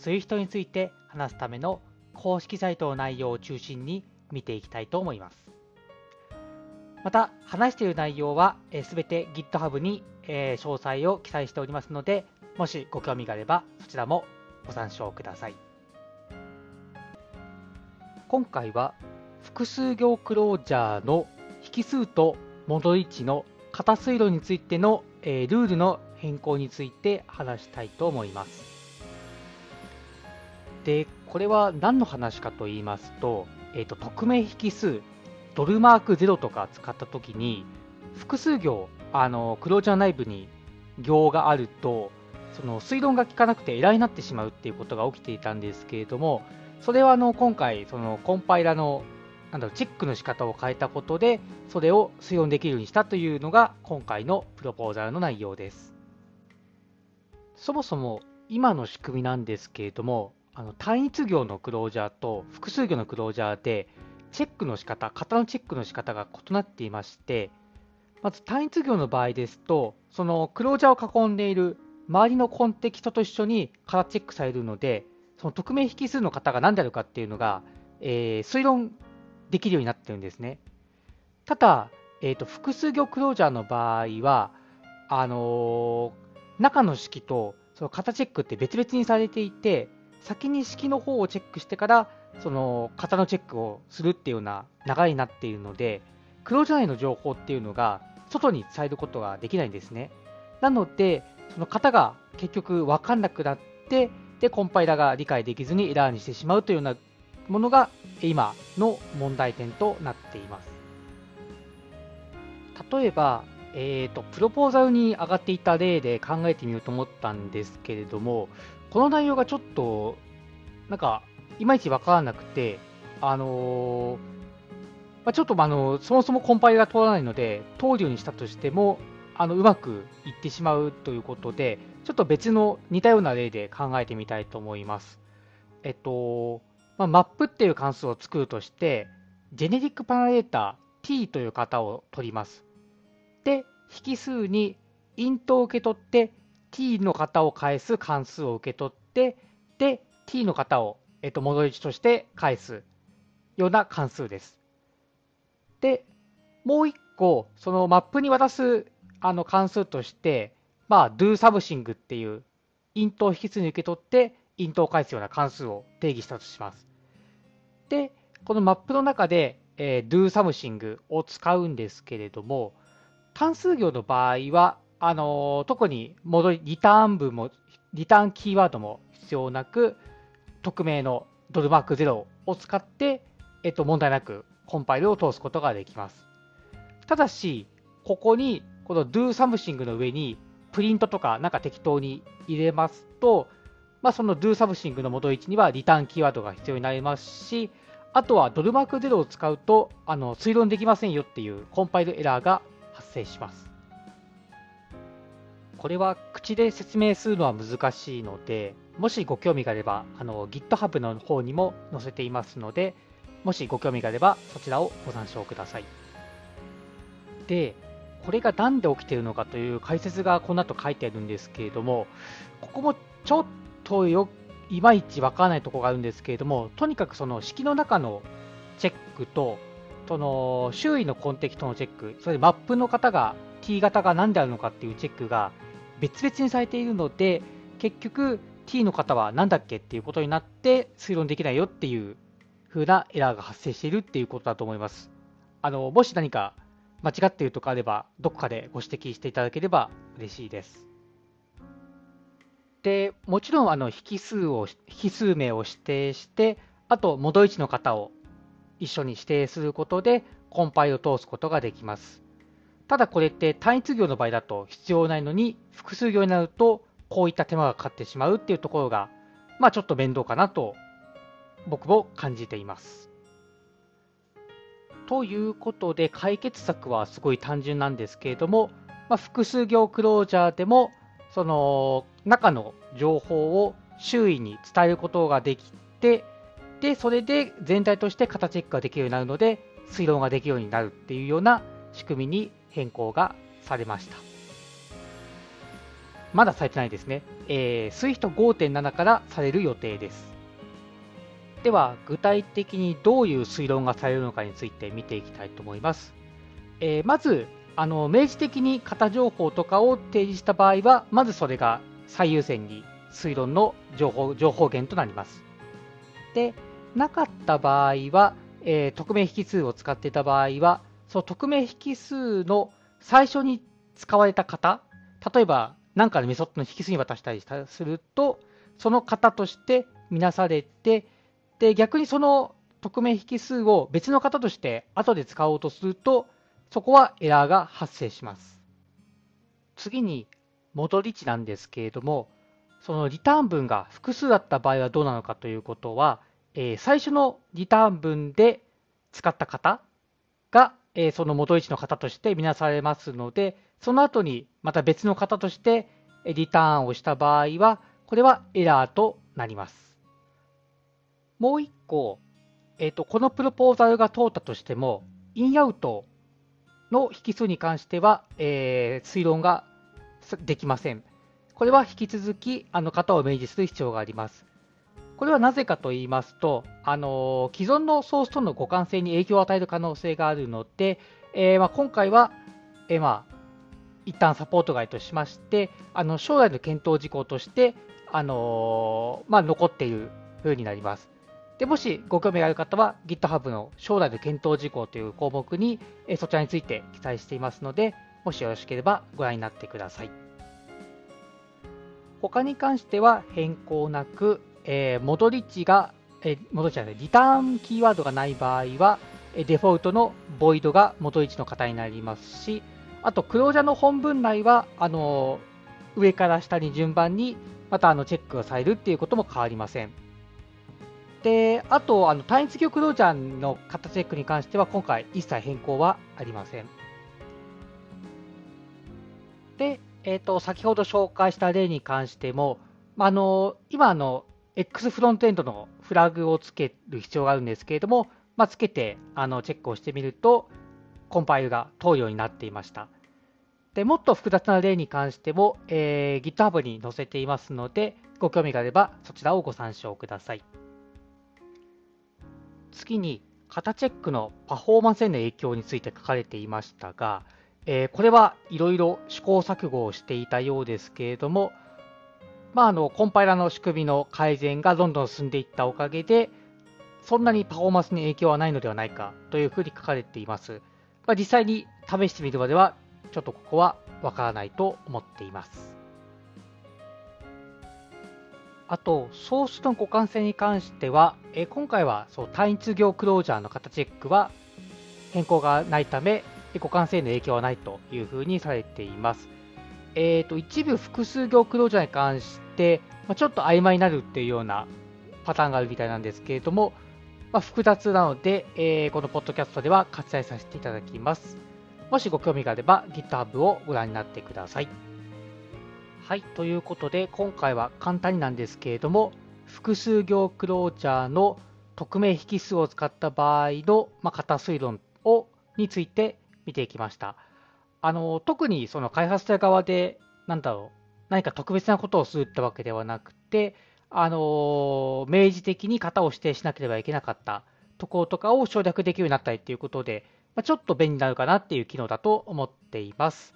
SWIFT について話すための公式サイトの内容を中心に見ていきたいと思います。また、話している内容はすべて GitHub に詳細を記載しておりますので、もしご興味があればそちらもご参照ください。今回は複数行クロージャーの引数と戻り値の型推論についての、ルールの変更について話したいと思います。で、これは何の話かと言いますと、えっ、ー、と、匿名引数、ドルマーク0とか使ったときに、複数行、あの、クロージャー内部に行があると、その推論が効かなくてエラーになってしまうっていうことが起きていたんですけれども、それはあの今回、そのコンパイラのなんだろチェックの仕方を変えたことで、それを推論できるようにしたというのが今回のプロポーザルの内容です。そもそも今の仕組みなんですけれども、あの単一行のクロージャーと複数行のクロージャーで、チェックの仕方、型のチェックの仕方が異なっていまして、まず単一行の場合ですと、そのクロージャーを囲んでいる周りのコンテキストと一緒に型チェックされるので、その匿名引数の型が何であるかっていうのが、えー、推論できるようになってるんですね。ただ、えーと、複数行クロージャーの場合は、あのー、中の式とその型チェックって別々にされていて、先に式の方をチェックしてから、その型のチェックをするっていうような流れになっているので、クロージャー内の情報っていうのが外に伝えることができないんですね。なので、その型が結局分かんなくなって、で、コンパイラが理解できずにエラーにしてしまうというようなものが今の問題点となっています。例えば、えーと、プロポーザルに上がっていた例で考えてみようと思ったんですけれども、この内容がちょっと、なんか、いまいちわからなくて、あのー、まあ、ちょっとあのそもそもコンパイルが通らないので、通るようにしたとしても、あのうまくいってしまうということで、ちょっと別の似たような例で考えてみたいと思います。えっと、まあ、マップっていう関数を作るとして、ジェネリックパラレータ t という型を取ります。で、引数にイントを受け取って、t の型を返す関数を受け取って、で、t の型を、えっと、戻り値として返すような関数です。で、もう一個、そのマップに渡すあの関数として、まあ、do something っていうイントを引数に受け取って、イントを返すような関数を定義したとします。で、このマップの中で、えー、do something を使うんですけれども、単数行の場合は、あの、特に戻り、リターン文も、リターンキーワードも必要なく、匿名のドルマーク0を使って、えっと、問題なくコンパイルを通すことができます。ただし、ここに、この do something の上に、プリントとかなんか適当に入れますと、まあ、その do something の元位置にはリターンキーワードが必要になりますし、あとはドルマーク0を使うとあの推論できませんよっていうコンパイルエラーが発生します。これは口で説明するのは難しいので、もしご興味があれば、あの GitHub の方にも載せていますので、もしご興味があればそちらをご参照ください。で、これが何で起きているのかという解説がこの後書いてあるんですけれども、ここもちょっとよいまいちわからないところがあるんですけれども、とにかくその式の中のチェックと、その周囲のコンテキストのチェック、それでマップの型が T 型が何であるのかっていうチェックが別々にされているので、結局 t の方は何だっけっていうことになって推論できないよっていう風なエラーが発生しているっていうことだと思います。あのもし何か間違っているとかあれば、どこかでご指摘していただければ嬉しいです。で、もちろんあの引数を、引数名を指定して、あと、戻位置の型を一緒に指定することで、コンパイルを通すことができます。ただこれって単一行の場合だと必要ないのに、複数行になると、こういった手間がかかってしまうっていうところが、まあちょっと面倒かなと、僕も感じています。ということで、解決策はすごい単純なんですけれども、まあ、複数行クロージャーでも、その中の情報を周囲に伝えることができて、で、それで全体として型チェックができるようになるので、推論ができるようになるっていうような仕組みに変更がされました。まだされてないですね。えー、SWIFT 5.7からされる予定です。では、具体的にどういう推論がされるのかについて見ていきたいと思います。えー、まず、あの明示的に型情報とかを提示した場合は、まずそれが最優先に推論の情報情報源となります。で、なかった場合は、えー、匿名引数を使っていた場合は、その匿名引数の最初に使われた型、例えば何かのメソッドの引数に渡したりすると、その型として見なされて、で、逆にその匿名引数を別の方として後で使おうとすると、そこはエラーが発生します。次に、戻り値なんですけれども、そのリターン文が複数だった場合はどうなのかということは、えー、最初のリターン文で使った方、えー、その戻り値の方として見なされますので、その後にまた別の方としてリターンをした場合は、これはエラーとなります。もう一個、えーと、このプロポーザルが通ったとしても、インアウトの引数に関しては、えー、推論ができません。これは引き続きあの型を明示する必要があります。これはなぜかと言いますと、あの既存のソースとの互換性に影響を与える可能性があるので、えー、まあ、今回は、えー、まあ、一旦サポート外としまして、あの将来の検討事項として、あのまあ、残っている風になります。でもしご興味がある方は GitHub の将来の検討事項という項目にえそちらについて記載していますので、もしよろしければご覧になってください。他に関しては変更なく、えー、戻り値が、えー、戻り値じゃない、リターンキーワードがない場合は、えデフォルトのボイドが戻り値の型になりますし、あと、クロージャの本文内は、あの上から下に順番にまたあのチェックがされるっていうことも変わりません。で、あと、あの単一玉ロージャンの型チェックに関しては、今回一切変更はありません。で、えーと、先ほど紹介した例に関しても、あの今の、X フロントエンドのフラグをつける必要があるんですけれども、まあ、つけてあのチェックをしてみると、コンパイルが通るようになっていました。でもっと複雑な例に関しても、えー、GitHub に載せていますので、ご興味があればそちらをご参照ください。次に、型チェックのパフォーマンスへの影響について書かれていましたが、えー、これはいろいろ試行錯誤をしていたようですけれども、まあ、あのコンパイラの仕組みの改善がどんどん進んでいったおかげで、そんなにパフォーマンスに影響はないのではないかというふうに書かれています。まあ、実際に試してみるまでは、ちょっとここはわからないと思っています。あと、ソースの互換性に関しては、え今回はそう単一行クロージャーの型チェックは変更がないため、互換性の影響はないというふうにされています。えーと、一部複数行クロージャーに関して、まあ、ちょっと曖昧になるっていうようなパターンがあるみたいなんですけれども、まあ、複雑なので、えー、このポッドキャストでは割愛させていただきます。もしご興味があれば GitHub をご覧になってください。はい、ということで、今回は簡単になんですけれども、複数行クロージャーの匿名引数を使った場合の、まあ、型推論をについて見ていきました。あの特にその開発者側で、なんだろう、何か特別なことをするってわけではなくて、あの明示的に型を指定しなければいけなかったところとかを省略できるようになったりということで、まあ、ちょっと便利になるかなっていう機能だと思っています。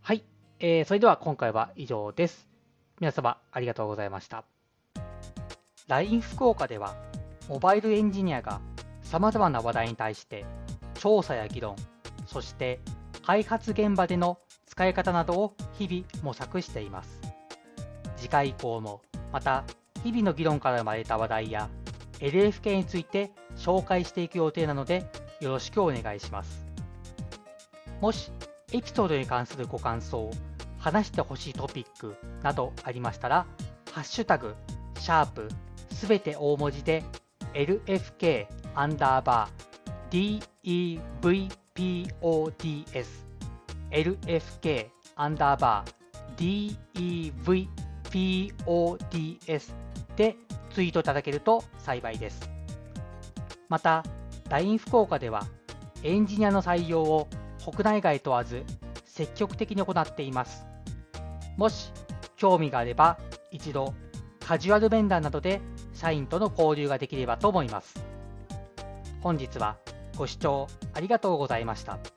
はい。えー、それでは今回は以上です。皆様ありがとうございました。LINE 福岡では、モバイルエンジニアが様々な話題に対して調査や議論、そして開発現場での使い方などを日々模索しています。次回以降もまた日々の議論から生まれた話題や LFK について紹介していく予定なのでよろしくお願いします。もしエピソードに関するご感想、話してほしいトピックなどありましたら、ハッシュタグ、シャープ、すべて大文字で LFK アンダーバー DEVP podslfk アンダーバー DEVPODS でツイートいただけると幸いです。また、LINE 福岡ではエンジニアの採用を国内外問わず積極的に行っています。もし興味があれば一度カジュアル面談などで社員との交流ができればと思います。本日はご視聴ありがとうございました。